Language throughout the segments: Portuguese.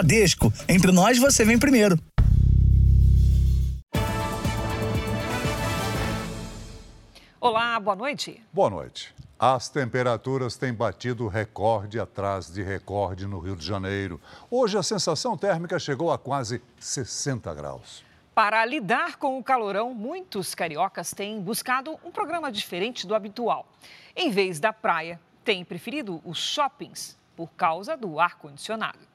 Bradesco. Entre nós, você vem primeiro. Olá, boa noite. Boa noite. As temperaturas têm batido recorde atrás de recorde no Rio de Janeiro. Hoje a sensação térmica chegou a quase 60 graus. Para lidar com o calorão, muitos cariocas têm buscado um programa diferente do habitual. Em vez da praia, têm preferido os shoppings por causa do ar-condicionado.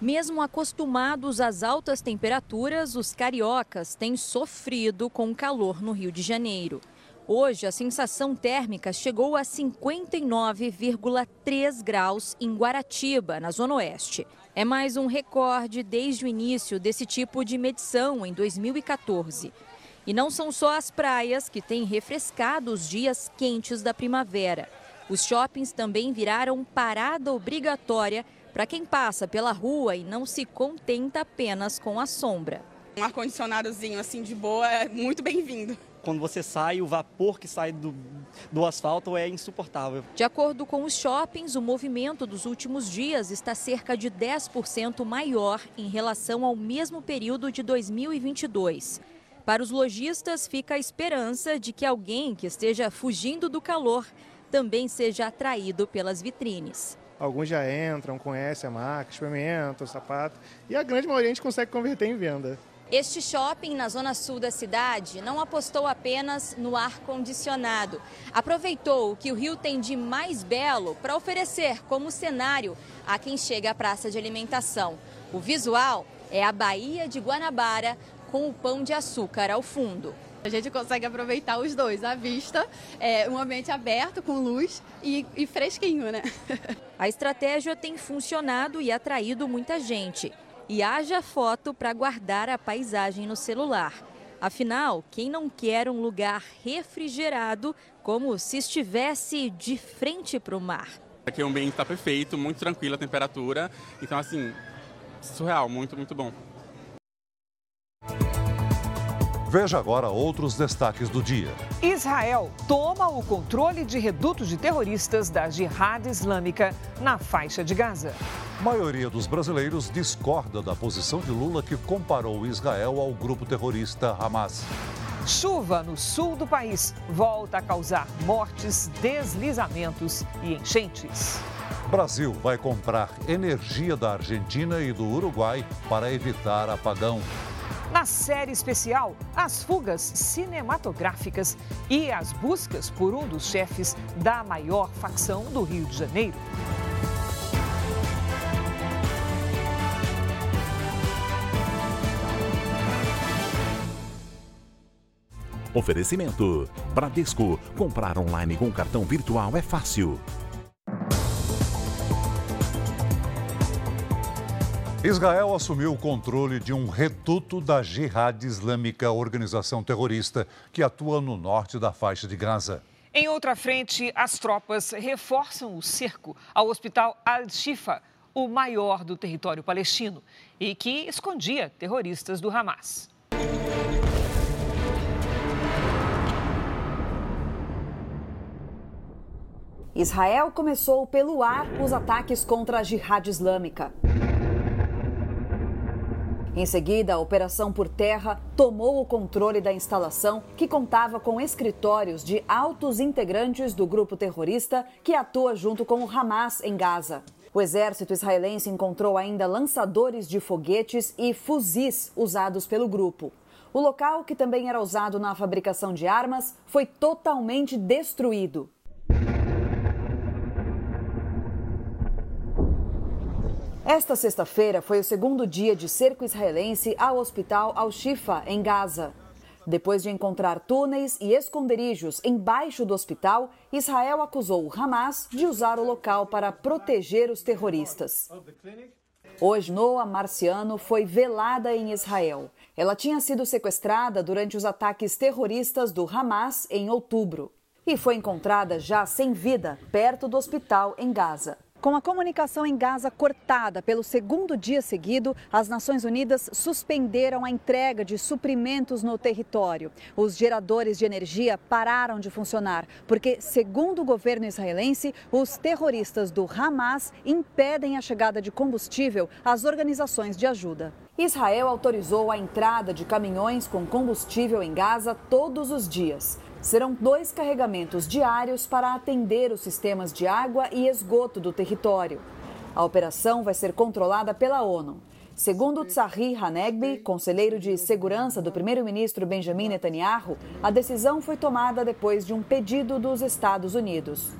Mesmo acostumados às altas temperaturas, os cariocas têm sofrido com o calor no Rio de Janeiro. Hoje, a sensação térmica chegou a 59,3 graus em Guaratiba, na Zona Oeste. É mais um recorde desde o início desse tipo de medição em 2014. E não são só as praias que têm refrescado os dias quentes da primavera. Os shoppings também viraram parada obrigatória para quem passa pela rua e não se contenta apenas com a sombra. Um ar-condicionadozinho assim de boa é muito bem-vindo quando você sai, o vapor que sai do, do asfalto é insuportável. De acordo com os shoppings, o movimento dos últimos dias está cerca de 10% maior em relação ao mesmo período de 2022. Para os lojistas, fica a esperança de que alguém que esteja fugindo do calor também seja atraído pelas vitrines. Alguns já entram, conhecem a marca, experimentam o sapato e a grande maioria a gente consegue converter em venda. Este shopping na zona sul da cidade não apostou apenas no ar-condicionado. Aproveitou o que o Rio tem de mais belo para oferecer como cenário a quem chega à praça de alimentação. O visual é a Baía de Guanabara com o pão de açúcar ao fundo. A gente consegue aproveitar os dois, a vista, é, um ambiente aberto, com luz e, e fresquinho, né? A estratégia tem funcionado e atraído muita gente e haja foto para guardar a paisagem no celular. Afinal, quem não quer um lugar refrigerado como se estivesse de frente para o mar? Aqui o ambiente está perfeito, muito tranquila a temperatura. Então, assim, surreal, muito, muito bom. Veja agora outros destaques do dia. Israel toma o controle de redutos de terroristas da Jihad Islâmica na faixa de Gaza. A maioria dos brasileiros discorda da posição de Lula que comparou Israel ao grupo terrorista Hamas. Chuva no sul do país volta a causar mortes, deslizamentos e enchentes. Brasil vai comprar energia da Argentina e do Uruguai para evitar apagão na série especial as fugas cinematográficas e as buscas por um dos chefes da maior facção do Rio de Janeiro. Oferecimento: Bradesco. Comprar online com cartão virtual é fácil. Israel assumiu o controle de um reduto da Jihad Islâmica, organização terrorista que atua no norte da faixa de Gaza. Em outra frente, as tropas reforçam o cerco ao hospital Al-Shifa, o maior do território palestino, e que escondia terroristas do Hamas. Israel começou pelo ar os ataques contra a Jihad Islâmica. Em seguida, a operação por terra tomou o controle da instalação, que contava com escritórios de altos integrantes do grupo terrorista que atua junto com o Hamas em Gaza. O exército israelense encontrou ainda lançadores de foguetes e fuzis usados pelo grupo. O local, que também era usado na fabricação de armas, foi totalmente destruído. Esta sexta-feira foi o segundo dia de cerco israelense ao hospital Al-Shifa, em Gaza. Depois de encontrar túneis e esconderijos embaixo do hospital, Israel acusou o Hamas de usar o local para proteger os terroristas. Hoje, Noah Marciano foi velada em Israel. Ela tinha sido sequestrada durante os ataques terroristas do Hamas em outubro e foi encontrada já sem vida perto do hospital em Gaza. Com a comunicação em Gaza cortada pelo segundo dia seguido, as Nações Unidas suspenderam a entrega de suprimentos no território. Os geradores de energia pararam de funcionar, porque, segundo o governo israelense, os terroristas do Hamas impedem a chegada de combustível às organizações de ajuda. Israel autorizou a entrada de caminhões com combustível em Gaza todos os dias. Serão dois carregamentos diários para atender os sistemas de água e esgoto do território. A operação vai ser controlada pela ONU. Segundo Tsahri Hanegbi, conselheiro de segurança do primeiro-ministro Benjamin Netanyahu, a decisão foi tomada depois de um pedido dos Estados Unidos.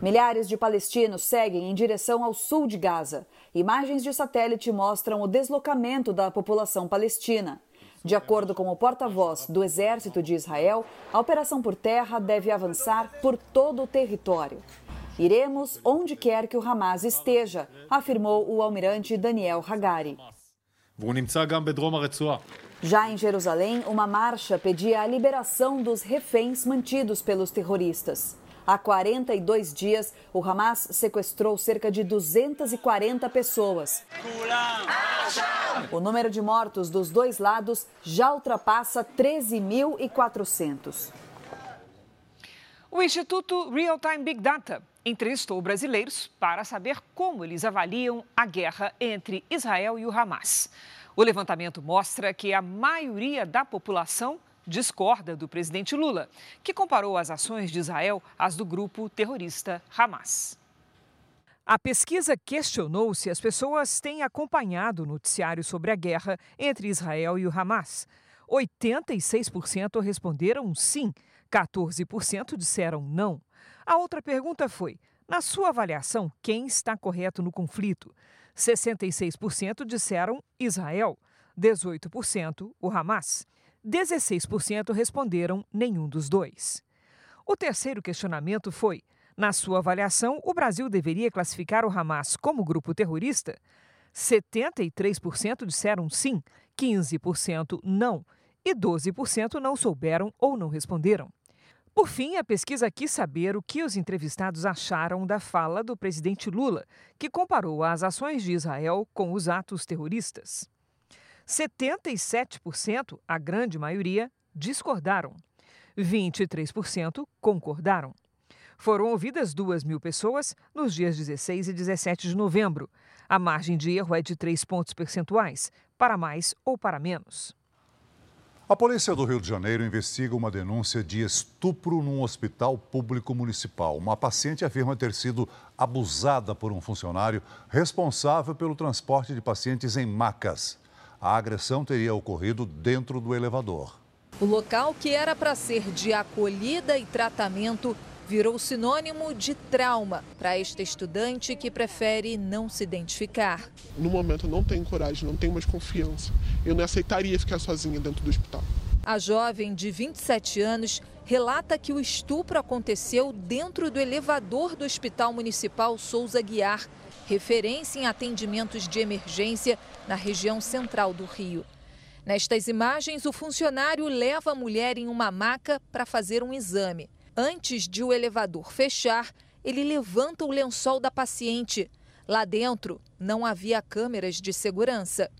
Milhares de palestinos seguem em direção ao sul de Gaza. Imagens de satélite mostram o deslocamento da população palestina. De acordo com o porta-voz do Exército de Israel, a operação por terra deve avançar por todo o território. Iremos onde quer que o Hamas esteja, afirmou o almirante Daniel Hagari. Já em Jerusalém, uma marcha pedia a liberação dos reféns mantidos pelos terroristas. Há 42 dias, o Hamas sequestrou cerca de 240 pessoas. O número de mortos dos dois lados já ultrapassa 13.400. O Instituto Real Time Big Data entrevistou brasileiros para saber como eles avaliam a guerra entre Israel e o Hamas. O levantamento mostra que a maioria da população discorda do presidente Lula, que comparou as ações de Israel às do grupo terrorista Hamas. A pesquisa questionou se as pessoas têm acompanhado o noticiário sobre a guerra entre Israel e o Hamas. 86% responderam sim, 14% disseram não. A outra pergunta foi: na sua avaliação, quem está correto no conflito? 66% disseram Israel, 18% o Hamas. 16% responderam nenhum dos dois. O terceiro questionamento foi: na sua avaliação, o Brasil deveria classificar o Hamas como grupo terrorista? 73% disseram sim, 15% não e 12% não souberam ou não responderam. Por fim, a pesquisa quis saber o que os entrevistados acharam da fala do presidente Lula, que comparou as ações de Israel com os atos terroristas. 77%, a grande maioria, discordaram. 23% concordaram. Foram ouvidas 2 mil pessoas nos dias 16 e 17 de novembro. A margem de erro é de 3 pontos percentuais, para mais ou para menos. A polícia do Rio de Janeiro investiga uma denúncia de estupro num hospital público municipal. Uma paciente afirma ter sido abusada por um funcionário responsável pelo transporte de pacientes em macas. A agressão teria ocorrido dentro do elevador. O local que era para ser de acolhida e tratamento virou sinônimo de trauma para esta estudante que prefere não se identificar. No momento eu não tenho coragem, não tenho mais confiança. Eu não aceitaria ficar sozinha dentro do hospital. A jovem de 27 anos relata que o estupro aconteceu dentro do elevador do Hospital Municipal Souza Guiar referência em atendimentos de emergência na região central do Rio. Nestas imagens, o funcionário leva a mulher em uma maca para fazer um exame. Antes de o elevador fechar, ele levanta o lençol da paciente. Lá dentro, não havia câmeras de segurança.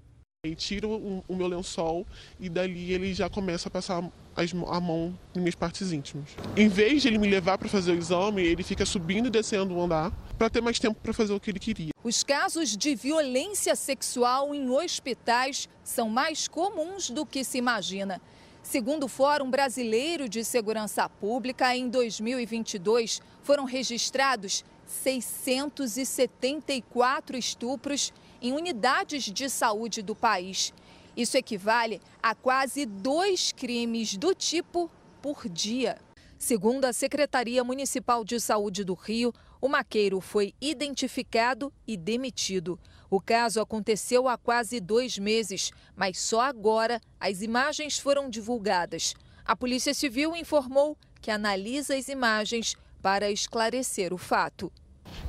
Tiro o, o meu lençol e dali ele já começa a passar as, a mão em minhas partes íntimas. Em vez de ele me levar para fazer o exame, ele fica subindo e descendo o andar para ter mais tempo para fazer o que ele queria. Os casos de violência sexual em hospitais são mais comuns do que se imagina. Segundo o Fórum Brasileiro de Segurança Pública, em 2022 foram registrados 674 estupros em unidades de saúde do país. Isso equivale a quase dois crimes do tipo por dia. Segundo a Secretaria Municipal de Saúde do Rio, o maqueiro foi identificado e demitido. O caso aconteceu há quase dois meses, mas só agora as imagens foram divulgadas. A Polícia Civil informou que analisa as imagens para esclarecer o fato.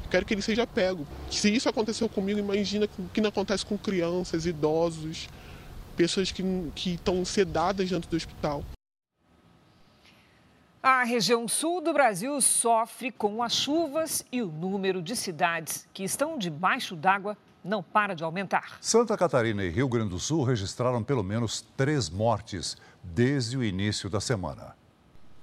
Quero que ele seja pego. Se isso aconteceu comigo, imagina o que não acontece com crianças, idosos, pessoas que, que estão sedadas dentro do hospital. A região sul do Brasil sofre com as chuvas e o número de cidades que estão debaixo d'água não para de aumentar. Santa Catarina e Rio Grande do Sul registraram pelo menos três mortes desde o início da semana.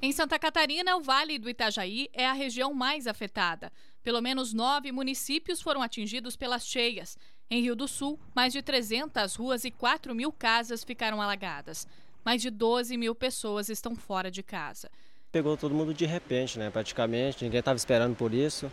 Em Santa Catarina, o Vale do Itajaí é a região mais afetada. Pelo menos nove municípios foram atingidos pelas cheias. Em Rio do Sul, mais de 300 ruas e 4 mil casas ficaram alagadas. Mais de 12 mil pessoas estão fora de casa pegou todo mundo de repente, né? Praticamente, ninguém estava esperando por isso.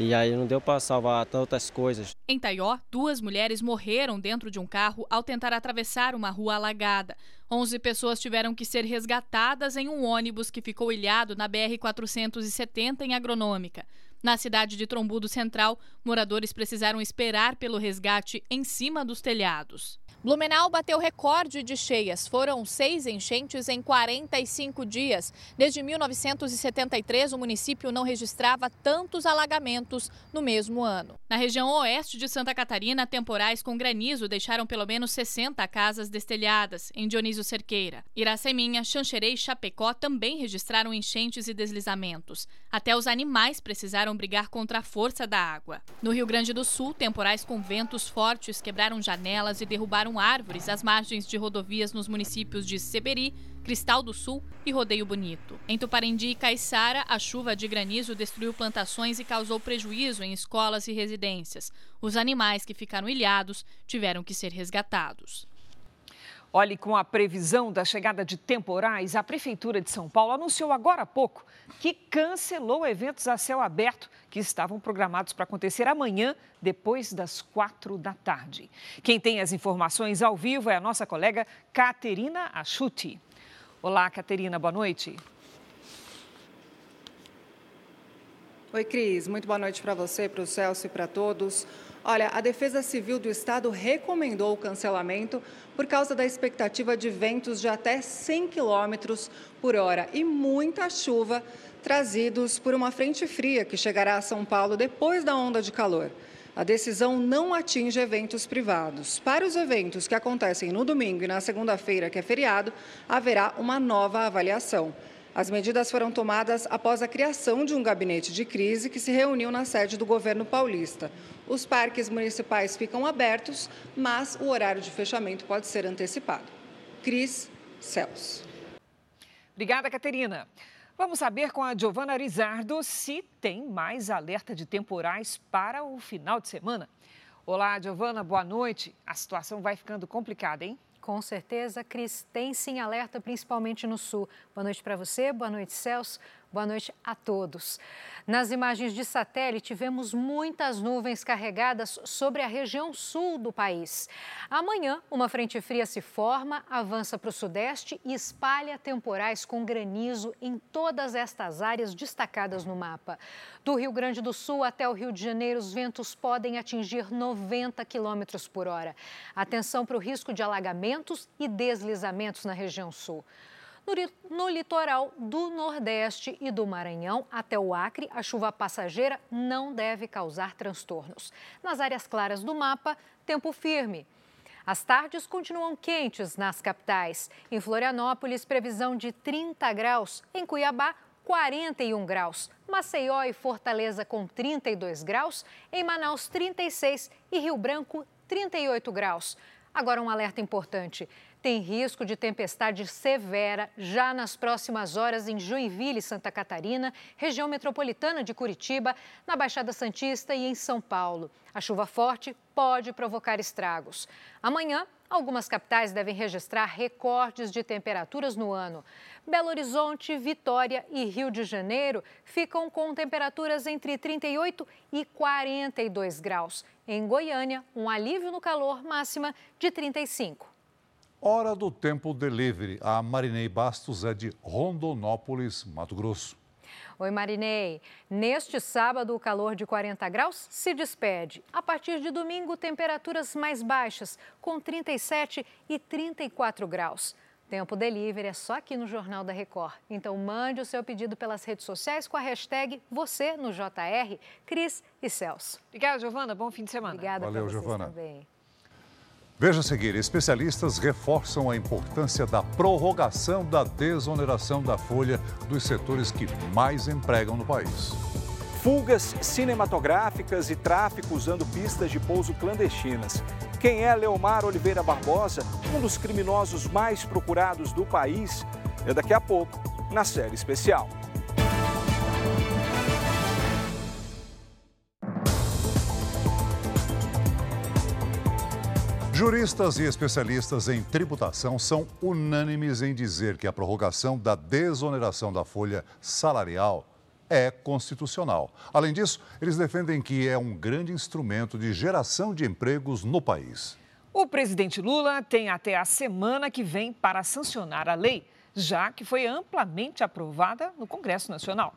E aí não deu para salvar tantas coisas. Em Taió, duas mulheres morreram dentro de um carro ao tentar atravessar uma rua alagada. Onze pessoas tiveram que ser resgatadas em um ônibus que ficou ilhado na BR-470 em Agronômica. Na cidade de Trombudo Central, moradores precisaram esperar pelo resgate em cima dos telhados. Blumenau bateu recorde de cheias. Foram seis enchentes em 45 dias. Desde 1973, o município não registrava tantos alagamentos no mesmo ano. Na região oeste de Santa Catarina, temporais com granizo deixaram pelo menos 60 casas destelhadas, em Dionísio Cerqueira. Iraceminha, Xanxerê e Chapecó também registraram enchentes e deslizamentos. Até os animais precisaram brigar contra a força da água. No Rio Grande do Sul, temporais com ventos fortes quebraram janelas e derrubaram árvores às margens de rodovias nos municípios de Seberi, Cristal do Sul e Rodeio Bonito. Em Tuparendi e Caiçara, a chuva de granizo destruiu plantações e causou prejuízo em escolas e residências. Os animais que ficaram ilhados tiveram que ser resgatados. Olhe, com a previsão da chegada de temporais, a Prefeitura de São Paulo anunciou agora há pouco que cancelou eventos a céu aberto que estavam programados para acontecer amanhã, depois das quatro da tarde. Quem tem as informações ao vivo é a nossa colega Caterina Achuti. Olá, Caterina, boa noite. Oi, Cris. Muito boa noite para você, para o Celso e para todos. Olha, a Defesa Civil do Estado recomendou o cancelamento por causa da expectativa de ventos de até 100 km por hora e muita chuva trazidos por uma frente fria que chegará a São Paulo depois da onda de calor. A decisão não atinge eventos privados. Para os eventos que acontecem no domingo e na segunda-feira, que é feriado, haverá uma nova avaliação. As medidas foram tomadas após a criação de um gabinete de crise que se reuniu na sede do governo paulista. Os parques municipais ficam abertos, mas o horário de fechamento pode ser antecipado. Cris Celso. Obrigada, Caterina. Vamos saber com a Giovana Rizardo se tem mais alerta de temporais para o final de semana. Olá, Giovana, boa noite. A situação vai ficando complicada, hein? Com certeza, Cris, tem sim alerta, principalmente no sul. Boa noite para você, boa noite, Celso. Boa noite a todos. Nas imagens de satélite, vemos muitas nuvens carregadas sobre a região sul do país. Amanhã, uma frente fria se forma, avança para o sudeste e espalha temporais com granizo em todas estas áreas destacadas no mapa. Do Rio Grande do Sul até o Rio de Janeiro, os ventos podem atingir 90 quilômetros por hora. Atenção para o risco de alagamentos e deslizamentos na região sul. No, litoral do Nordeste e do Maranhão até o Acre, a chuva passageira não deve causar transtornos. Nas áreas claras do mapa, tempo firme. As tardes continuam quentes nas capitais. Em Florianópolis, previsão de 30 graus. Em Cuiabá, 41 graus. Maceió e Fortaleza com 32 graus. Em Manaus, 36 e Rio Branco, 38 graus. Agora um alerta importante tem risco de tempestade severa já nas próximas horas em Joinville, Santa Catarina, região metropolitana de Curitiba, na Baixada Santista e em São Paulo. A chuva forte pode provocar estragos. Amanhã, algumas capitais devem registrar recordes de temperaturas no ano. Belo Horizonte, Vitória e Rio de Janeiro ficam com temperaturas entre 38 e 42 graus. Em Goiânia, um alívio no calor máxima de 35. Hora do Tempo Delivery. A Marinei Bastos é de Rondonópolis, Mato Grosso. Oi, Marinei. Neste sábado, o calor de 40 graus se despede. A partir de domingo, temperaturas mais baixas, com 37 e 34 graus. Tempo Delivery é só aqui no Jornal da Record. Então mande o seu pedido pelas redes sociais com a hashtag você no JR, Cris e Celso. Obrigada, Giovana. Bom fim de semana. Obrigada Valeu, Giovana. também. Veja a seguir: especialistas reforçam a importância da prorrogação da desoneração da folha dos setores que mais empregam no país. Fugas cinematográficas e tráfico usando pistas de pouso clandestinas. Quem é Leomar Oliveira Barbosa, um dos criminosos mais procurados do país? É daqui a pouco, na série especial. Juristas e especialistas em tributação são unânimes em dizer que a prorrogação da desoneração da folha salarial é constitucional. Além disso, eles defendem que é um grande instrumento de geração de empregos no país. O presidente Lula tem até a semana que vem para sancionar a lei, já que foi amplamente aprovada no Congresso Nacional.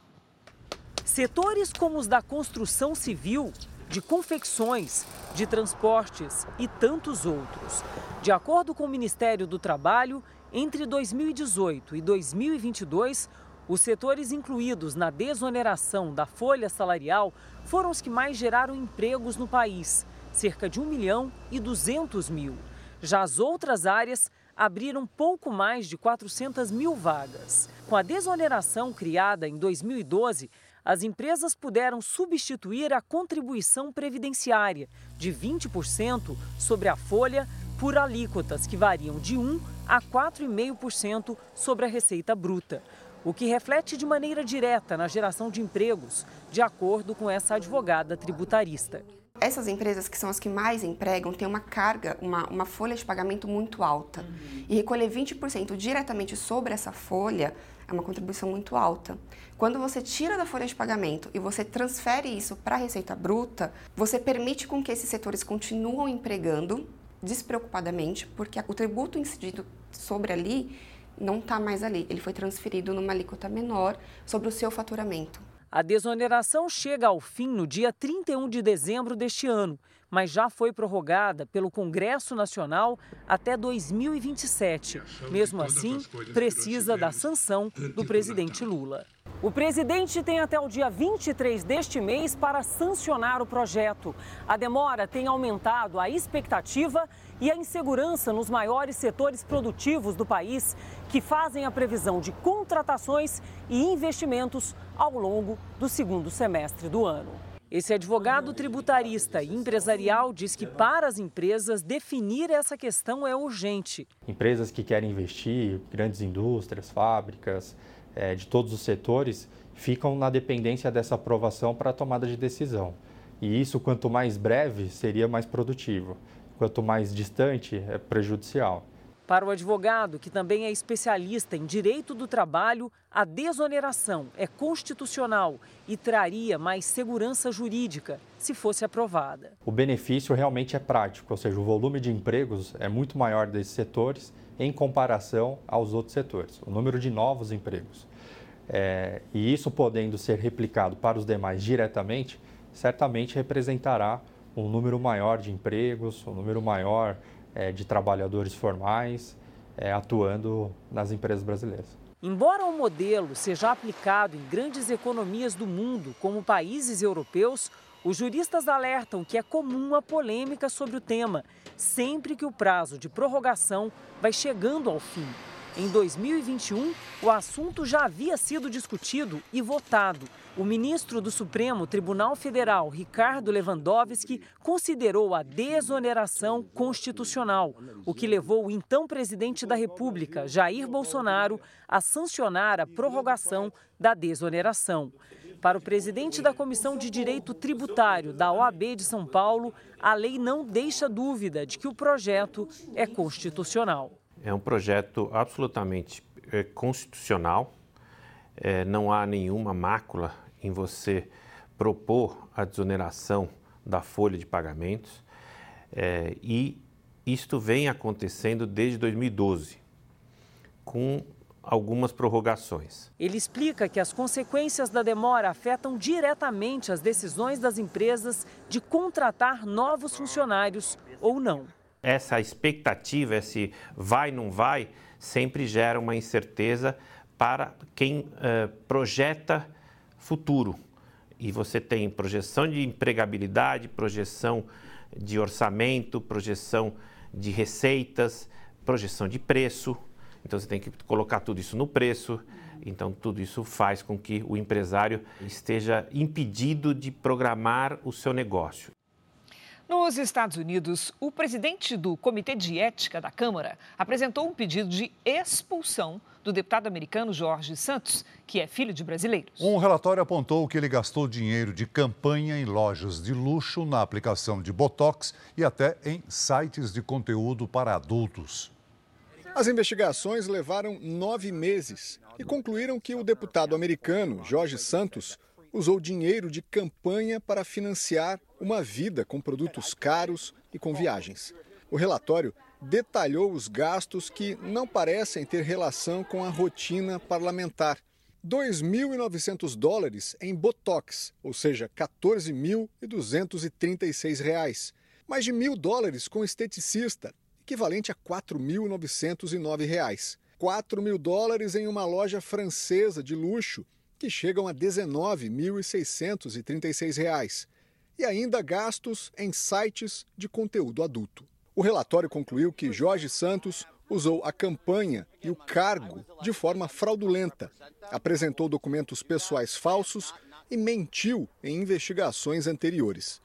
Setores como os da construção civil de confecções, de transportes e tantos outros. De acordo com o Ministério do Trabalho, entre 2018 e 2022, os setores incluídos na desoneração da folha salarial foram os que mais geraram empregos no país, cerca de 1 milhão e 200 mil. Já as outras áreas abriram pouco mais de 400 mil vagas. Com a desoneração criada em 2012, as empresas puderam substituir a contribuição previdenciária de 20% sobre a folha por alíquotas que variam de 1 a 4,5% sobre a receita bruta, o que reflete de maneira direta na geração de empregos, de acordo com essa advogada tributarista. Essas empresas que são as que mais empregam têm uma carga, uma, uma folha de pagamento muito alta. E recolher 20% diretamente sobre essa folha é uma contribuição muito alta. Quando você tira da folha de pagamento e você transfere isso para a receita bruta, você permite com que esses setores continuem empregando despreocupadamente, porque o tributo incidido sobre ali não está mais ali, ele foi transferido numa alíquota menor sobre o seu faturamento. A desoneração chega ao fim no dia 31 de dezembro deste ano mas já foi prorrogada pelo Congresso Nacional até 2027. Mesmo assim, precisa da sanção do presidente Lula. O presidente tem até o dia 23 deste mês para sancionar o projeto. A demora tem aumentado a expectativa e a insegurança nos maiores setores produtivos do país, que fazem a previsão de contratações e investimentos ao longo do segundo semestre do ano. Esse advogado tributarista e empresarial diz que para as empresas definir essa questão é urgente. Empresas que querem investir, grandes indústrias, fábricas, é, de todos os setores, ficam na dependência dessa aprovação para a tomada de decisão. E isso, quanto mais breve, seria mais produtivo. Quanto mais distante, é prejudicial. Para o advogado, que também é especialista em direito do trabalho, a desoneração é constitucional e traria mais segurança jurídica se fosse aprovada. O benefício realmente é prático, ou seja, o volume de empregos é muito maior desses setores em comparação aos outros setores, o número de novos empregos. É, e isso podendo ser replicado para os demais diretamente, certamente representará um número maior de empregos, um número maior é, de trabalhadores formais é, atuando nas empresas brasileiras. Embora o modelo seja aplicado em grandes economias do mundo, como países europeus, os juristas alertam que é comum a polêmica sobre o tema, sempre que o prazo de prorrogação vai chegando ao fim. Em 2021, o assunto já havia sido discutido e votado. O ministro do Supremo Tribunal Federal, Ricardo Lewandowski, considerou a desoneração constitucional, o que levou o então presidente da República, Jair Bolsonaro, a sancionar a prorrogação da desoneração. Para o presidente da Comissão de Direito Tributário da OAB de São Paulo, a lei não deixa dúvida de que o projeto é constitucional. É um projeto absolutamente é, constitucional, é, não há nenhuma mácula em você propor a desoneração da folha de pagamentos é, e isto vem acontecendo desde 2012, com algumas prorrogações. Ele explica que as consequências da demora afetam diretamente as decisões das empresas de contratar novos funcionários ou não essa expectativa, esse vai, não vai, sempre gera uma incerteza para quem uh, projeta futuro. E você tem projeção de empregabilidade, projeção de orçamento, projeção de receitas, projeção de preço. Então você tem que colocar tudo isso no preço. Então tudo isso faz com que o empresário esteja impedido de programar o seu negócio. Nos Estados Unidos, o presidente do Comitê de Ética da Câmara apresentou um pedido de expulsão do deputado americano Jorge Santos, que é filho de brasileiros. Um relatório apontou que ele gastou dinheiro de campanha em lojas de luxo, na aplicação de Botox e até em sites de conteúdo para adultos. As investigações levaram nove meses e concluíram que o deputado americano Jorge Santos usou dinheiro de campanha para financiar uma vida com produtos caros e com viagens. O relatório detalhou os gastos que não parecem ter relação com a rotina parlamentar. 2.900 dólares em Botox, ou seja, 14.236 reais. Mais de mil dólares com esteticista, equivalente a 4.909 reais. 4 mil dólares em uma loja francesa de luxo, que chegam a R$ 19.636. E ainda gastos em sites de conteúdo adulto. O relatório concluiu que Jorge Santos usou a campanha e o cargo de forma fraudulenta, apresentou documentos pessoais falsos e mentiu em investigações anteriores.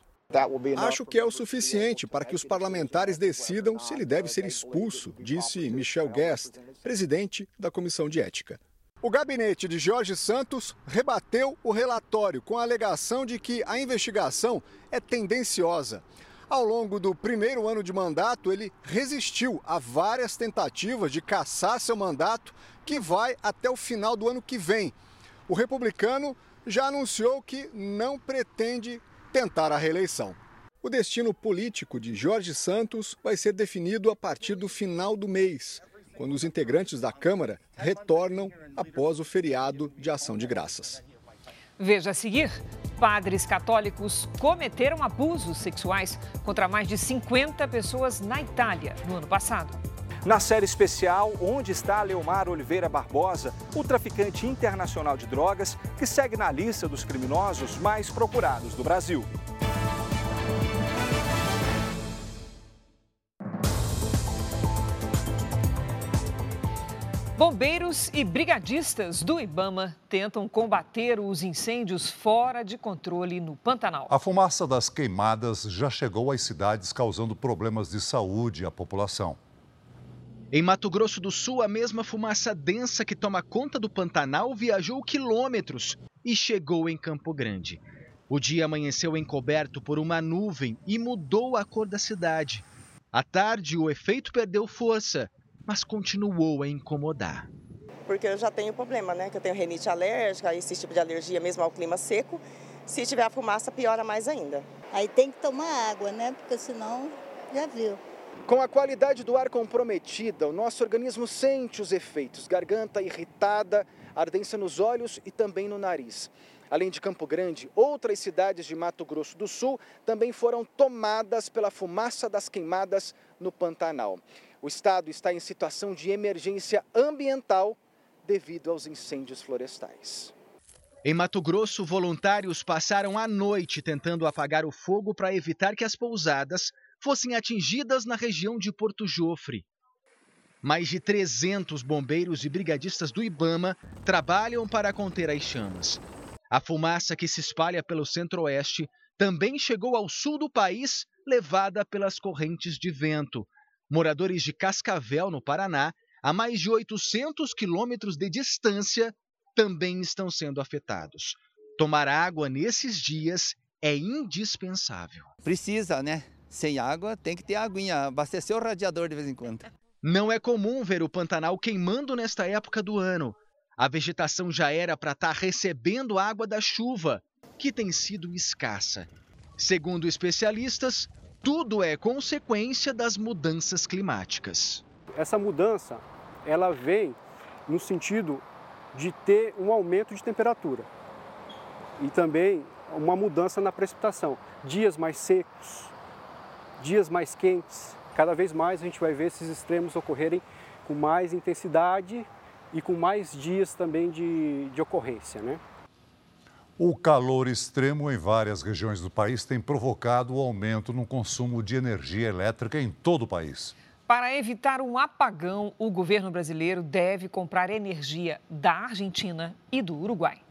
Acho que é o suficiente para que os parlamentares decidam se ele deve ser expulso, disse Michel Guest, presidente da Comissão de Ética. O gabinete de Jorge Santos rebateu o relatório com a alegação de que a investigação é tendenciosa. Ao longo do primeiro ano de mandato, ele resistiu a várias tentativas de caçar seu mandato, que vai até o final do ano que vem. O republicano já anunciou que não pretende tentar a reeleição. O destino político de Jorge Santos vai ser definido a partir do final do mês quando os integrantes da Câmara retornam após o feriado de ação de graças. Veja a seguir: padres católicos cometeram abusos sexuais contra mais de 50 pessoas na Itália no ano passado. Na série especial Onde está Leomar Oliveira Barbosa, o traficante internacional de drogas que segue na lista dos criminosos mais procurados do Brasil. Bombeiros e brigadistas do Ibama tentam combater os incêndios fora de controle no Pantanal. A fumaça das queimadas já chegou às cidades, causando problemas de saúde à população. Em Mato Grosso do Sul, a mesma fumaça densa que toma conta do Pantanal viajou quilômetros e chegou em Campo Grande. O dia amanheceu encoberto por uma nuvem e mudou a cor da cidade. À tarde, o efeito perdeu força mas continuou a incomodar. Porque eu já tenho problema, né? Que eu tenho renite alérgica, esse tipo de alergia mesmo ao clima seco. Se tiver a fumaça, piora mais ainda. Aí tem que tomar água, né? Porque senão, já viu. Com a qualidade do ar comprometida, o nosso organismo sente os efeitos: garganta irritada, ardência nos olhos e também no nariz. Além de Campo Grande, outras cidades de Mato Grosso do Sul também foram tomadas pela fumaça das queimadas no Pantanal. O estado está em situação de emergência ambiental devido aos incêndios florestais. Em Mato Grosso, voluntários passaram a noite tentando apagar o fogo para evitar que as pousadas fossem atingidas na região de Porto Jofre. Mais de 300 bombeiros e brigadistas do Ibama trabalham para conter as chamas. A fumaça que se espalha pelo centro-oeste também chegou ao sul do país, levada pelas correntes de vento, Moradores de Cascavel, no Paraná, a mais de 800 quilômetros de distância, também estão sendo afetados. Tomar água nesses dias é indispensável. Precisa, né? Sem água tem que ter aguinha, abastecer o radiador de vez em quando. Não é comum ver o Pantanal queimando nesta época do ano. A vegetação já era para estar tá recebendo água da chuva, que tem sido escassa. Segundo especialistas, tudo é consequência das mudanças climáticas. Essa mudança, ela vem no sentido de ter um aumento de temperatura e também uma mudança na precipitação. Dias mais secos, dias mais quentes. Cada vez mais a gente vai ver esses extremos ocorrerem com mais intensidade e com mais dias também de, de ocorrência. Né? O calor extremo em várias regiões do país tem provocado o aumento no consumo de energia elétrica em todo o país. Para evitar um apagão, o governo brasileiro deve comprar energia da Argentina e do Uruguai.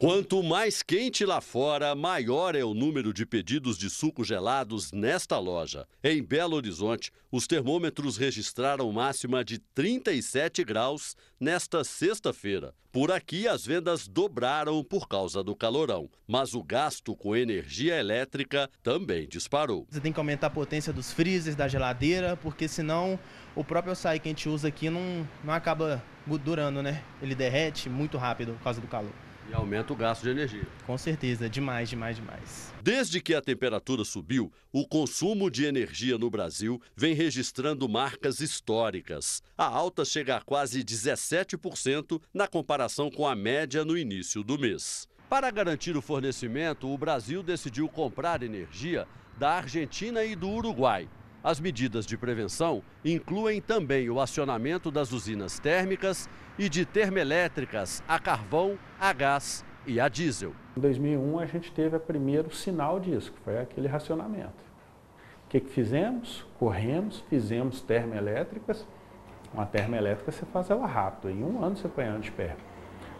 Quanto mais quente lá fora, maior é o número de pedidos de suco gelados nesta loja. Em Belo Horizonte, os termômetros registraram máxima de 37 graus nesta sexta-feira. Por aqui, as vendas dobraram por causa do calorão, mas o gasto com energia elétrica também disparou. Você tem que aumentar a potência dos freezers, da geladeira, porque senão o próprio açaí que a gente usa aqui não, não acaba durando, né? Ele derrete muito rápido por causa do calor. E aumenta o gasto de energia. Com certeza, demais, demais, demais. Desde que a temperatura subiu, o consumo de energia no Brasil vem registrando marcas históricas. A alta chega a quase 17% na comparação com a média no início do mês. Para garantir o fornecimento, o Brasil decidiu comprar energia da Argentina e do Uruguai. As medidas de prevenção incluem também o acionamento das usinas térmicas e de termoelétricas a carvão, a gás e a diesel. Em 2001 a gente teve o primeiro sinal disso, que foi aquele racionamento. O que, que fizemos? Corremos, fizemos termoelétricas. Uma termoelétrica você faz ela rápido, em um ano você põe ela de pé.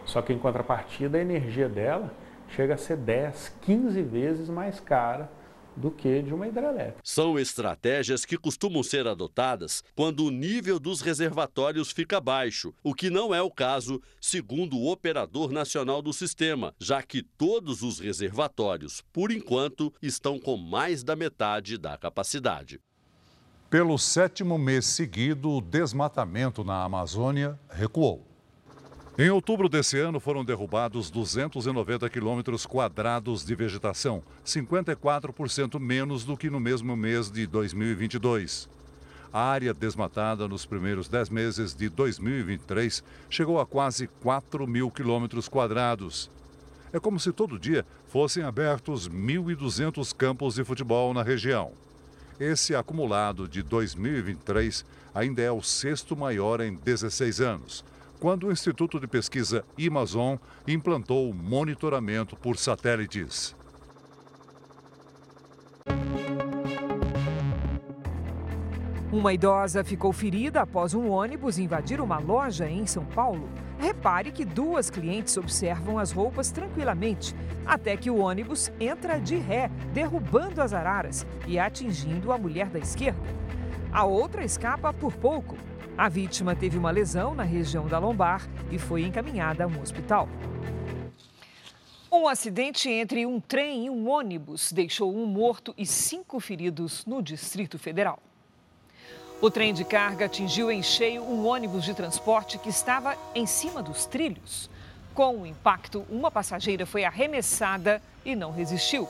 Só que em contrapartida a energia dela chega a ser 10, 15 vezes mais cara do que de uma hidrelétrica. São estratégias que costumam ser adotadas quando o nível dos reservatórios fica baixo, o que não é o caso, segundo o operador nacional do sistema, já que todos os reservatórios, por enquanto, estão com mais da metade da capacidade. Pelo sétimo mês seguido, o desmatamento na Amazônia recuou. Em outubro desse ano foram derrubados 290 quilômetros quadrados de vegetação, 54% menos do que no mesmo mês de 2022. A área desmatada nos primeiros 10 meses de 2023 chegou a quase 4 mil quilômetros quadrados. É como se todo dia fossem abertos 1.200 campos de futebol na região. Esse acumulado de 2023 ainda é o sexto maior em 16 anos quando o Instituto de Pesquisa Amazon implantou o monitoramento por satélites. Uma idosa ficou ferida após um ônibus invadir uma loja em São Paulo. Repare que duas clientes observam as roupas tranquilamente, até que o ônibus entra de ré, derrubando as araras e atingindo a mulher da esquerda. A outra escapa por pouco, a vítima teve uma lesão na região da lombar e foi encaminhada a um hospital. Um acidente entre um trem e um ônibus deixou um morto e cinco feridos no Distrito Federal. O trem de carga atingiu em cheio um ônibus de transporte que estava em cima dos trilhos. Com o impacto, uma passageira foi arremessada e não resistiu.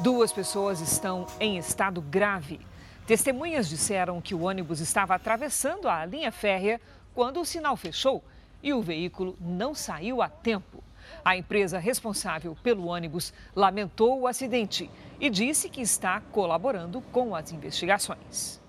Duas pessoas estão em estado grave. Testemunhas disseram que o ônibus estava atravessando a linha férrea quando o sinal fechou e o veículo não saiu a tempo. A empresa responsável pelo ônibus lamentou o acidente e disse que está colaborando com as investigações.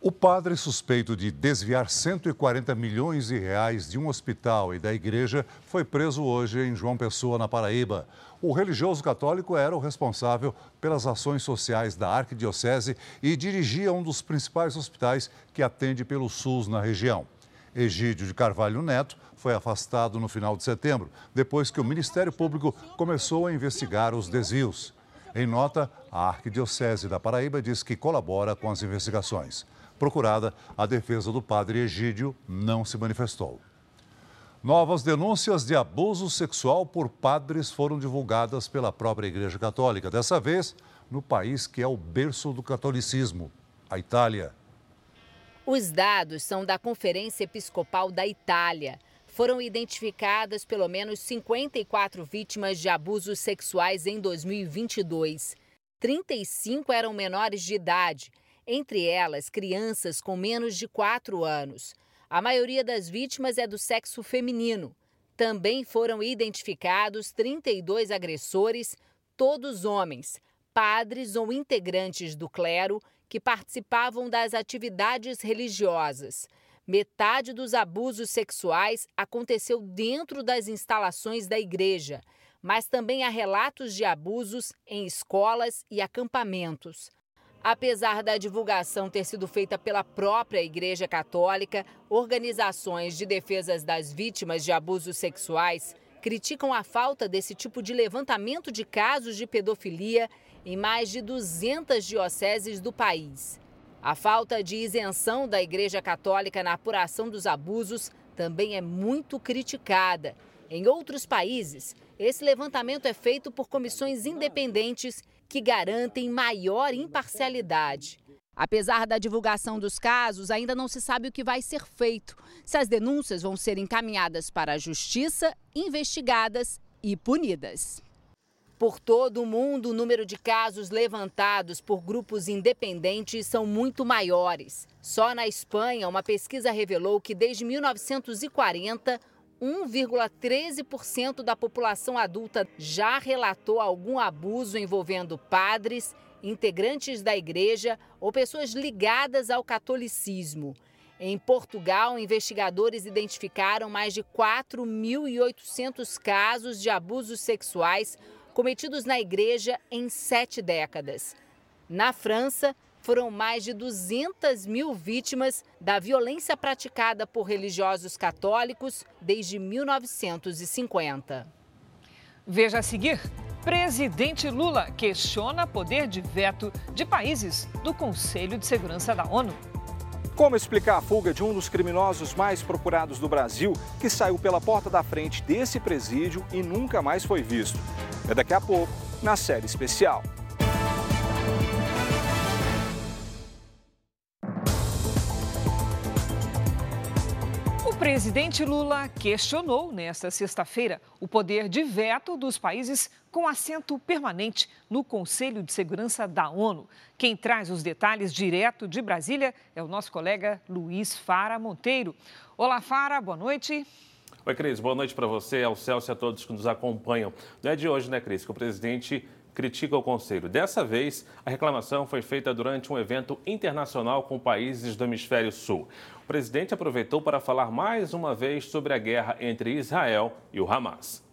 O padre suspeito de desviar 140 milhões de reais de um hospital e da igreja foi preso hoje em João Pessoa, na Paraíba. O religioso católico era o responsável pelas ações sociais da Arquidiocese e dirigia um dos principais hospitais que atende pelo SUS na região. Egídio de Carvalho Neto foi afastado no final de setembro, depois que o Ministério Público começou a investigar os desvios. Em nota, a Arquidiocese da Paraíba diz que colabora com as investigações. Procurada, a defesa do padre Egídio não se manifestou. Novas denúncias de abuso sexual por padres foram divulgadas pela própria Igreja Católica, dessa vez no país que é o berço do catolicismo, a Itália. Os dados são da Conferência Episcopal da Itália. Foram identificadas pelo menos 54 vítimas de abusos sexuais em 2022. 35 eram menores de idade, entre elas crianças com menos de 4 anos. A maioria das vítimas é do sexo feminino. Também foram identificados 32 agressores, todos homens, padres ou integrantes do clero que participavam das atividades religiosas. Metade dos abusos sexuais aconteceu dentro das instalações da igreja. mas também há relatos de abusos em escolas e acampamentos. Apesar da divulgação ter sido feita pela própria Igreja Católica, organizações de defesas das vítimas de abusos sexuais criticam a falta desse tipo de levantamento de casos de pedofilia em mais de 200 dioceses do país. A falta de isenção da Igreja Católica na apuração dos abusos também é muito criticada. Em outros países, esse levantamento é feito por comissões independentes que garantem maior imparcialidade. Apesar da divulgação dos casos, ainda não se sabe o que vai ser feito, se as denúncias vão ser encaminhadas para a justiça, investigadas e punidas. Por todo o mundo, o número de casos levantados por grupos independentes são muito maiores. Só na Espanha, uma pesquisa revelou que desde 1940, 1,13% da população adulta já relatou algum abuso envolvendo padres, integrantes da igreja ou pessoas ligadas ao catolicismo. Em Portugal, investigadores identificaram mais de 4.800 casos de abusos sexuais cometidos na igreja em sete décadas. Na França, foram mais de 200 mil vítimas da violência praticada por religiosos católicos desde 1950. Veja a seguir. Presidente Lula questiona poder de veto de países do Conselho de Segurança da ONU. Como explicar a fuga de um dos criminosos mais procurados do Brasil, que saiu pela porta da frente desse presídio e nunca mais foi visto? É daqui a pouco, na série especial. Presidente Lula questionou nesta sexta-feira o poder de veto dos países com assento permanente no Conselho de Segurança da ONU. Quem traz os detalhes direto de Brasília é o nosso colega Luiz Fara Monteiro. Olá, Fara, boa noite. Oi, Cris, boa noite para você, ao Celso e a todos que nos acompanham. Não é de hoje, né, Cris, que o presidente critica o Conselho. Dessa vez, a reclamação foi feita durante um evento internacional com países do Hemisfério Sul. O presidente aproveitou para falar mais uma vez sobre a guerra entre Israel e o Hamas.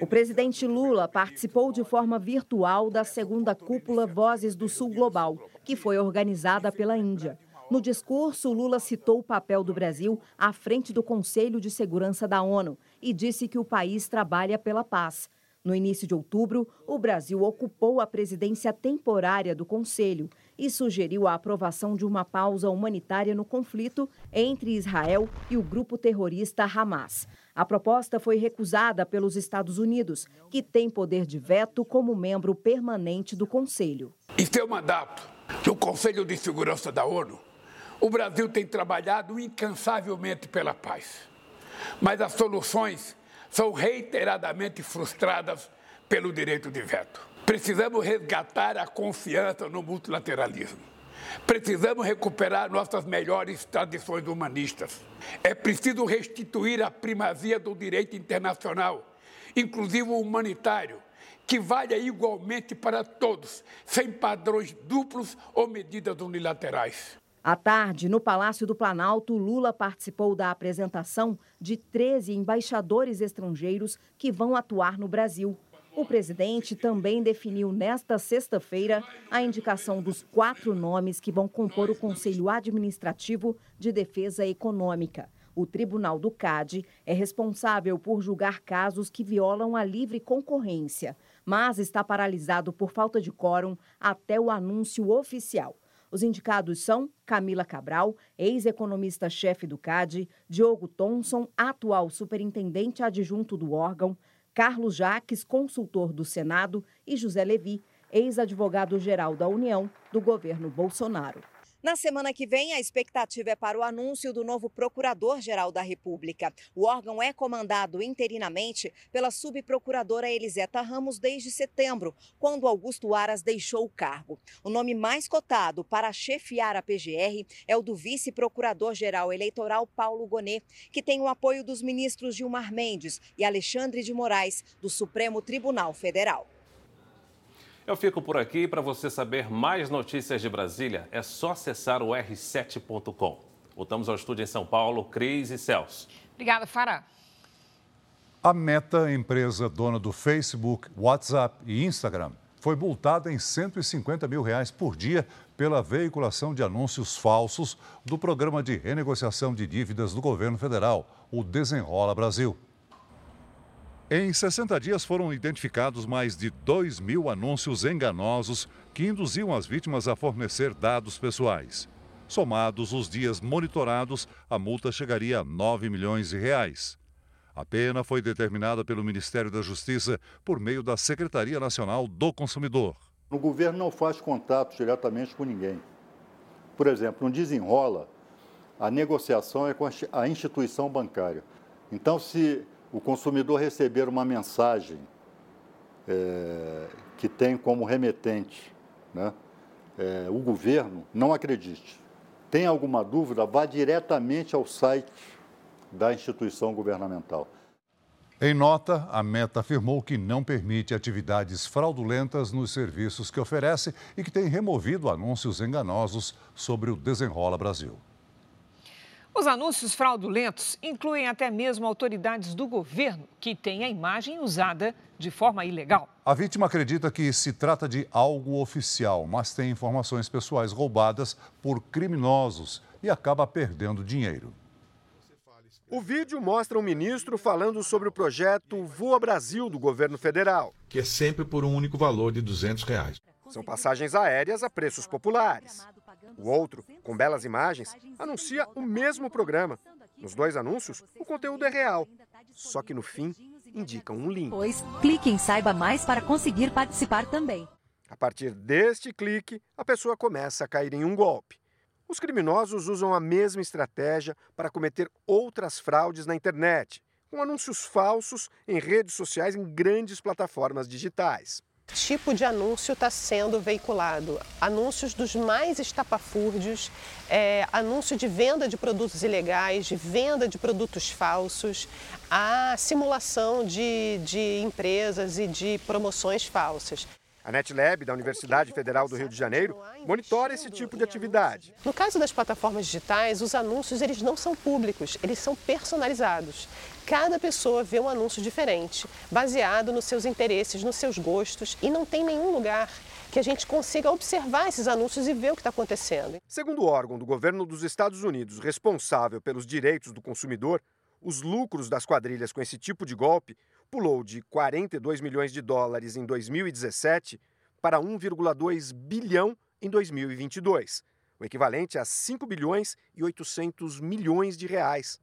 O presidente Lula participou de forma virtual da segunda cúpula Vozes do Sul Global, que foi organizada pela Índia. No discurso, Lula citou o papel do Brasil à frente do Conselho de Segurança da ONU e disse que o país trabalha pela paz. No início de outubro, o Brasil ocupou a presidência temporária do Conselho e sugeriu a aprovação de uma pausa humanitária no conflito entre Israel e o grupo terrorista Hamas. A proposta foi recusada pelos Estados Unidos, que tem poder de veto como membro permanente do Conselho. Em seu mandato no Conselho de Segurança da ONU, o Brasil tem trabalhado incansavelmente pela paz, mas as soluções são reiteradamente frustradas pelo direito de veto. Precisamos resgatar a confiança no multilateralismo. Precisamos recuperar nossas melhores tradições humanistas. É preciso restituir a primazia do direito internacional, inclusive o humanitário, que valha igualmente para todos, sem padrões duplos ou medidas unilaterais. À tarde, no Palácio do Planalto, Lula participou da apresentação de 13 embaixadores estrangeiros que vão atuar no Brasil. O presidente também definiu nesta sexta-feira a indicação dos quatro nomes que vão compor o Conselho Administrativo de Defesa Econômica. O Tribunal do CAD é responsável por julgar casos que violam a livre concorrência, mas está paralisado por falta de quórum até o anúncio oficial. Os indicados são Camila Cabral, ex-economista-chefe do CAD, Diogo Thomson, atual superintendente adjunto do órgão, Carlos Jaques, consultor do Senado, e José Levi, ex-advogado-geral da União do governo Bolsonaro. Na semana que vem, a expectativa é para o anúncio do novo Procurador-Geral da República. O órgão é comandado interinamente pela subprocuradora Eliseta Ramos desde setembro, quando Augusto Aras deixou o cargo. O nome mais cotado para chefiar a PGR é o do vice-procurador-geral eleitoral Paulo Gonet, que tem o apoio dos ministros Gilmar Mendes e Alexandre de Moraes, do Supremo Tribunal Federal. Eu fico por aqui. Para você saber mais notícias de Brasília, é só acessar o r7.com. Voltamos ao estúdio em São Paulo, Cris e Celso. Obrigada, Fará. A Meta, empresa dona do Facebook, WhatsApp e Instagram, foi multada em 150 mil reais por dia pela veiculação de anúncios falsos do programa de renegociação de dívidas do governo federal, o Desenrola Brasil. Em 60 dias foram identificados mais de 2 mil anúncios enganosos que induziam as vítimas a fornecer dados pessoais. Somados os dias monitorados, a multa chegaria a 9 milhões de reais. A pena foi determinada pelo Ministério da Justiça por meio da Secretaria Nacional do Consumidor. O governo não faz contato diretamente com ninguém. Por exemplo, no desenrola, a negociação é com a instituição bancária. Então, se o consumidor receber uma mensagem é, que tem como remetente né, é, o governo, não acredite. Tem alguma dúvida, vá diretamente ao site da instituição governamental. Em nota, a Meta afirmou que não permite atividades fraudulentas nos serviços que oferece e que tem removido anúncios enganosos sobre o Desenrola Brasil. Os anúncios fraudulentos incluem até mesmo autoridades do governo que têm a imagem usada de forma ilegal. A vítima acredita que se trata de algo oficial, mas tem informações pessoais roubadas por criminosos e acaba perdendo dinheiro. O vídeo mostra um ministro falando sobre o projeto Voa Brasil do governo federal. Que é sempre por um único valor de 200 reais. São passagens aéreas a preços populares. O outro, com belas imagens, anuncia o mesmo programa. Nos dois anúncios, o conteúdo é real. Só que no fim, indicam um link. Pois, clique em Saiba Mais para conseguir participar também. A partir deste clique, a pessoa começa a cair em um golpe. Os criminosos usam a mesma estratégia para cometer outras fraudes na internet, com anúncios falsos em redes sociais em grandes plataformas digitais. Tipo de anúncio está sendo veiculado? Anúncios dos mais estapafúrdios, é, anúncio de venda de produtos ilegais, de venda de produtos falsos, a simulação de, de empresas e de promoções falsas. A NetLab, da Universidade Federal do Rio de Janeiro, monitora esse tipo de atividade. No caso das plataformas digitais, os anúncios eles não são públicos, eles são personalizados. Cada pessoa vê um anúncio diferente, baseado nos seus interesses, nos seus gostos, e não tem nenhum lugar que a gente consiga observar esses anúncios e ver o que está acontecendo. Segundo o órgão do governo dos Estados Unidos responsável pelos direitos do consumidor, os lucros das quadrilhas com esse tipo de golpe pulou de 42 milhões de dólares em 2017 para 1,2 bilhão em 2022, o equivalente a 5 bilhões e 800 milhões de reais.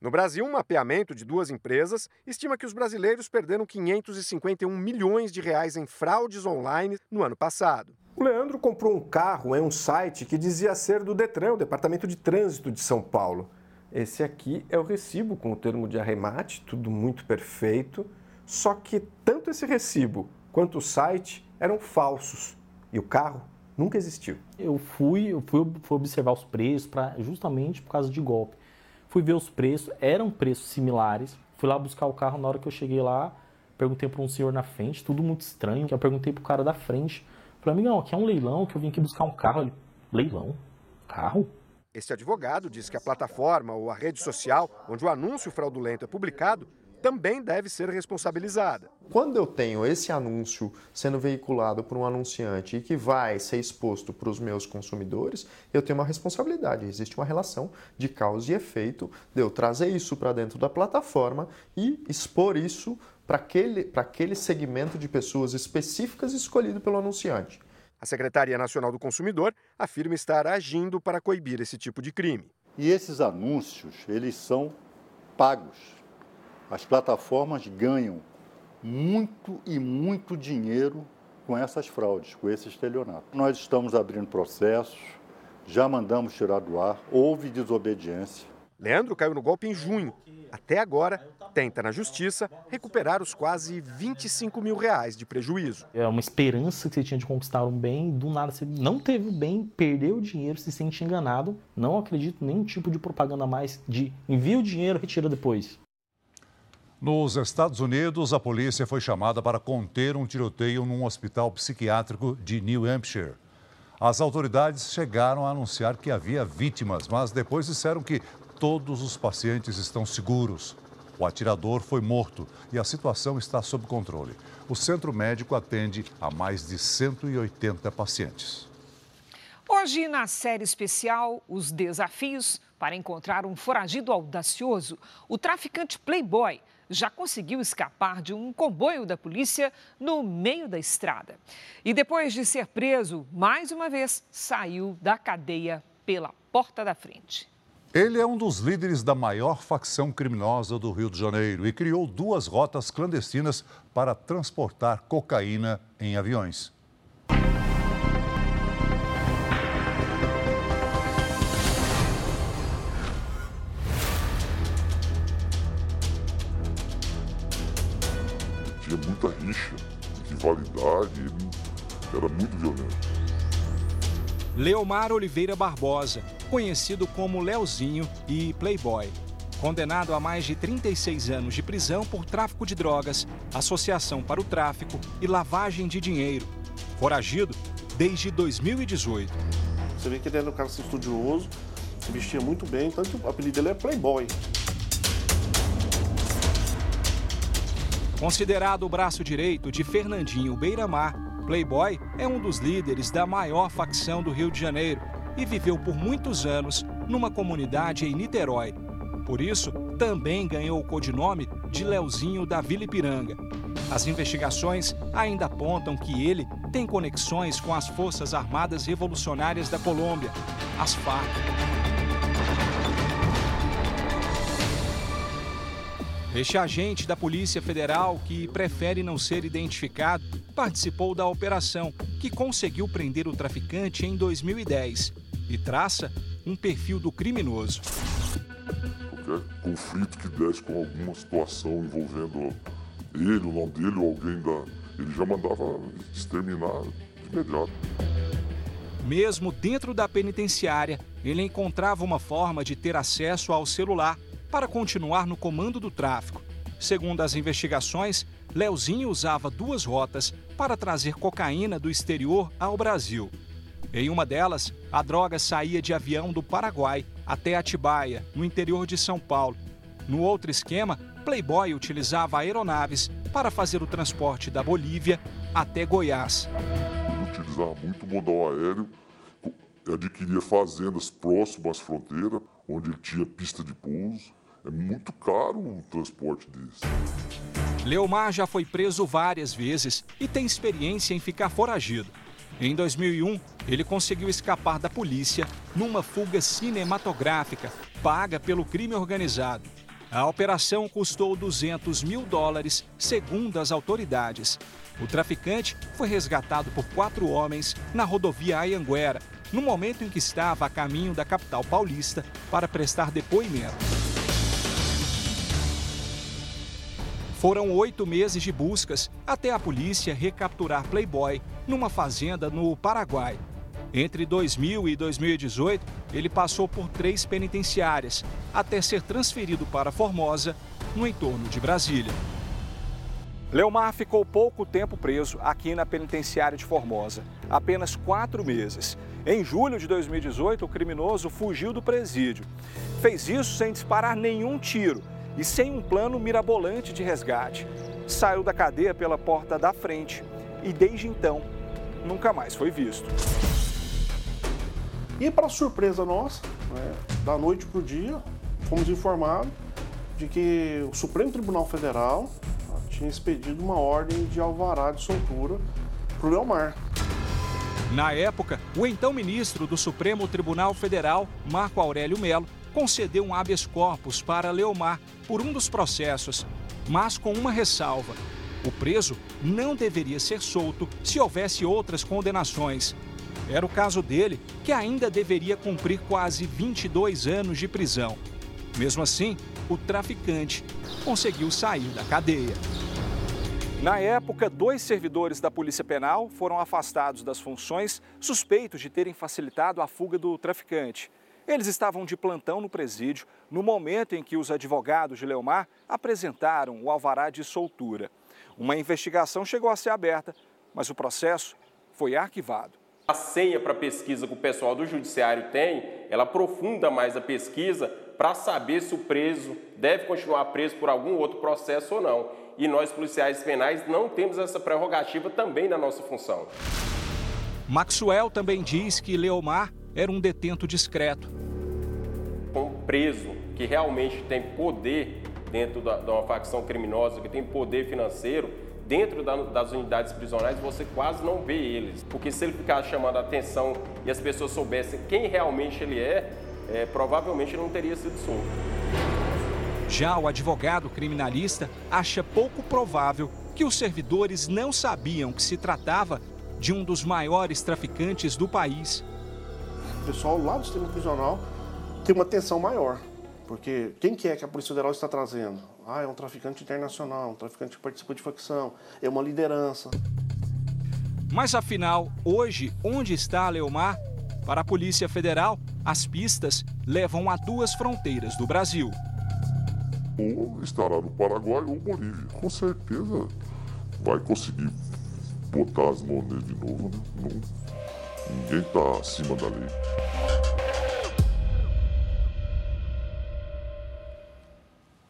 No Brasil, um mapeamento de duas empresas estima que os brasileiros perderam 551 milhões de reais em fraudes online no ano passado. O Leandro comprou um carro em um site que dizia ser do Detran, o Departamento de Trânsito de São Paulo. Esse aqui é o recibo com o termo de arremate, tudo muito perfeito. Só que tanto esse recibo quanto o site eram falsos e o carro nunca existiu. Eu fui, eu fui, fui observar os preços para justamente por causa de golpe. Fui ver os preços, eram preços similares. Fui lá buscar o carro na hora que eu cheguei lá, perguntei para um senhor na frente, tudo muito estranho. Eu perguntei pro cara da frente, falei, amigão, aqui é um leilão que eu vim aqui buscar um carro. Ele, leilão? Carro? Este advogado diz que a plataforma ou a rede social onde o anúncio fraudulento é publicado também deve ser responsabilizada. Quando eu tenho esse anúncio sendo veiculado por um anunciante e que vai ser exposto para os meus consumidores, eu tenho uma responsabilidade. Existe uma relação de causa e efeito de eu trazer isso para dentro da plataforma e expor isso para aquele, aquele segmento de pessoas específicas escolhido pelo anunciante. A Secretaria Nacional do Consumidor afirma estar agindo para coibir esse tipo de crime. E esses anúncios, eles são pagos. As plataformas ganham muito e muito dinheiro com essas fraudes, com esse estelionato. Nós estamos abrindo processos, já mandamos tirar do ar, houve desobediência. Leandro caiu no golpe em junho. Até agora, tenta na justiça recuperar os quase 25 mil reais de prejuízo. É uma esperança que você tinha de conquistar um bem, do nada você não teve o bem, perdeu o dinheiro, se sente enganado. Não acredito em nenhum tipo de propaganda mais de envia o dinheiro, retira depois. Nos Estados Unidos, a polícia foi chamada para conter um tiroteio num hospital psiquiátrico de New Hampshire. As autoridades chegaram a anunciar que havia vítimas, mas depois disseram que todos os pacientes estão seguros. O atirador foi morto e a situação está sob controle. O centro médico atende a mais de 180 pacientes. Hoje, na série especial, os desafios para encontrar um foragido audacioso, o traficante Playboy já conseguiu escapar de um comboio da polícia no meio da estrada. E depois de ser preso, mais uma vez saiu da cadeia pela porta da frente. Ele é um dos líderes da maior facção criminosa do Rio de Janeiro e criou duas rotas clandestinas para transportar cocaína em aviões. Ele era muito violento. Leomar Oliveira Barbosa, conhecido como Leozinho e Playboy. Condenado a mais de 36 anos de prisão por tráfico de drogas, associação para o tráfico e lavagem de dinheiro. Foragido desde 2018. Você vê que ele era um cara assim, estudioso, se vestia muito bem, tanto o apelido dele é Playboy. Considerado o braço direito de Fernandinho Beiramar, Playboy é um dos líderes da maior facção do Rio de Janeiro e viveu por muitos anos numa comunidade em Niterói. Por isso, também ganhou o codinome de Leozinho da Vila Ipiranga. As investigações ainda apontam que ele tem conexões com as Forças Armadas Revolucionárias da Colômbia, as FARC. Este agente da Polícia Federal, que prefere não ser identificado, participou da operação que conseguiu prender o traficante em 2010 e traça um perfil do criminoso. Qualquer conflito que desse com alguma situação envolvendo ele, o nome dele ou alguém da. Ele já mandava exterminar de imediato. Mesmo dentro da penitenciária, ele encontrava uma forma de ter acesso ao celular para continuar no comando do tráfico. Segundo as investigações, Leozinho usava duas rotas para trazer cocaína do exterior ao Brasil. Em uma delas, a droga saía de avião do Paraguai até Atibaia, no interior de São Paulo. No outro esquema, Playboy utilizava aeronaves para fazer o transporte da Bolívia até Goiás. Ele utilizava muito modal aéreo, adquiria fazendas próximas à fronteira, onde ele tinha pista de pouso é muito caro um transporte desse. Leomar já foi preso várias vezes e tem experiência em ficar foragido. Em 2001, ele conseguiu escapar da polícia numa fuga cinematográfica paga pelo crime organizado. A operação custou 200 mil dólares, segundo as autoridades. O traficante foi resgatado por quatro homens na rodovia Ayanguera, no momento em que estava a caminho da capital paulista para prestar depoimento. Foram oito meses de buscas até a polícia recapturar Playboy numa fazenda no Paraguai. Entre 2000 e 2018, ele passou por três penitenciárias, até ser transferido para Formosa, no entorno de Brasília. Leomar ficou pouco tempo preso aqui na penitenciária de Formosa, apenas quatro meses. Em julho de 2018, o criminoso fugiu do presídio. Fez isso sem disparar nenhum tiro e sem um plano mirabolante de resgate. Saiu da cadeia pela porta da frente e desde então nunca mais foi visto. E para surpresa nossa, né, da noite para o dia, fomos informados de que o Supremo Tribunal Federal tinha expedido uma ordem de alvará de soltura para o Leomar. Na época, o então ministro do Supremo Tribunal Federal, Marco Aurélio Melo, concedeu um habeas corpus para Leomar por um dos processos, mas com uma ressalva. O preso não deveria ser solto se houvesse outras condenações. Era o caso dele, que ainda deveria cumprir quase 22 anos de prisão. Mesmo assim, o traficante conseguiu sair da cadeia. Na época, dois servidores da Polícia Penal foram afastados das funções suspeitos de terem facilitado a fuga do traficante. Eles estavam de plantão no presídio no momento em que os advogados de Leomar apresentaram o alvará de soltura. Uma investigação chegou a ser aberta, mas o processo foi arquivado. A senha para pesquisa que o pessoal do judiciário tem, ela aprofunda mais a pesquisa para saber se o preso deve continuar preso por algum outro processo ou não. E nós, policiais penais, não temos essa prerrogativa também na nossa função. Maxwell também diz que Leomar era um detento discreto. Um preso que realmente tem poder dentro da, de uma facção criminosa, que tem poder financeiro, dentro da, das unidades prisionais você quase não vê eles. Porque se ele ficar chamando a atenção e as pessoas soubessem quem realmente ele é, é provavelmente não teria sido solto. Já o advogado criminalista acha pouco provável que os servidores não sabiam que se tratava de um dos maiores traficantes do país. O pessoal lá do sistema prisional tem uma tensão maior, porque quem que é que a Polícia Federal está trazendo? Ah, é um traficante internacional, um traficante que participa de facção, é uma liderança. Mas afinal, hoje, onde está a Leomar? Para a Polícia Federal, as pistas levam a duas fronteiras do Brasil. Ou estará no Paraguai ou Bolívia. Com certeza vai conseguir botar as mãos nele de novo, né? Não, ninguém está acima da lei.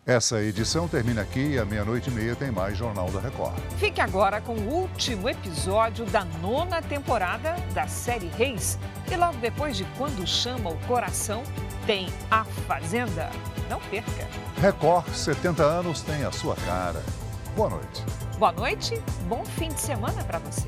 Essa edição termina aqui e à meia-noite e meia tem mais Jornal da Record. Fique agora com o último episódio da nona temporada da série Reis. E logo depois de Quando Chama o Coração, tem A Fazenda. Não perca. Record 70 anos tem a sua cara. Boa noite. Boa noite, bom fim de semana para você.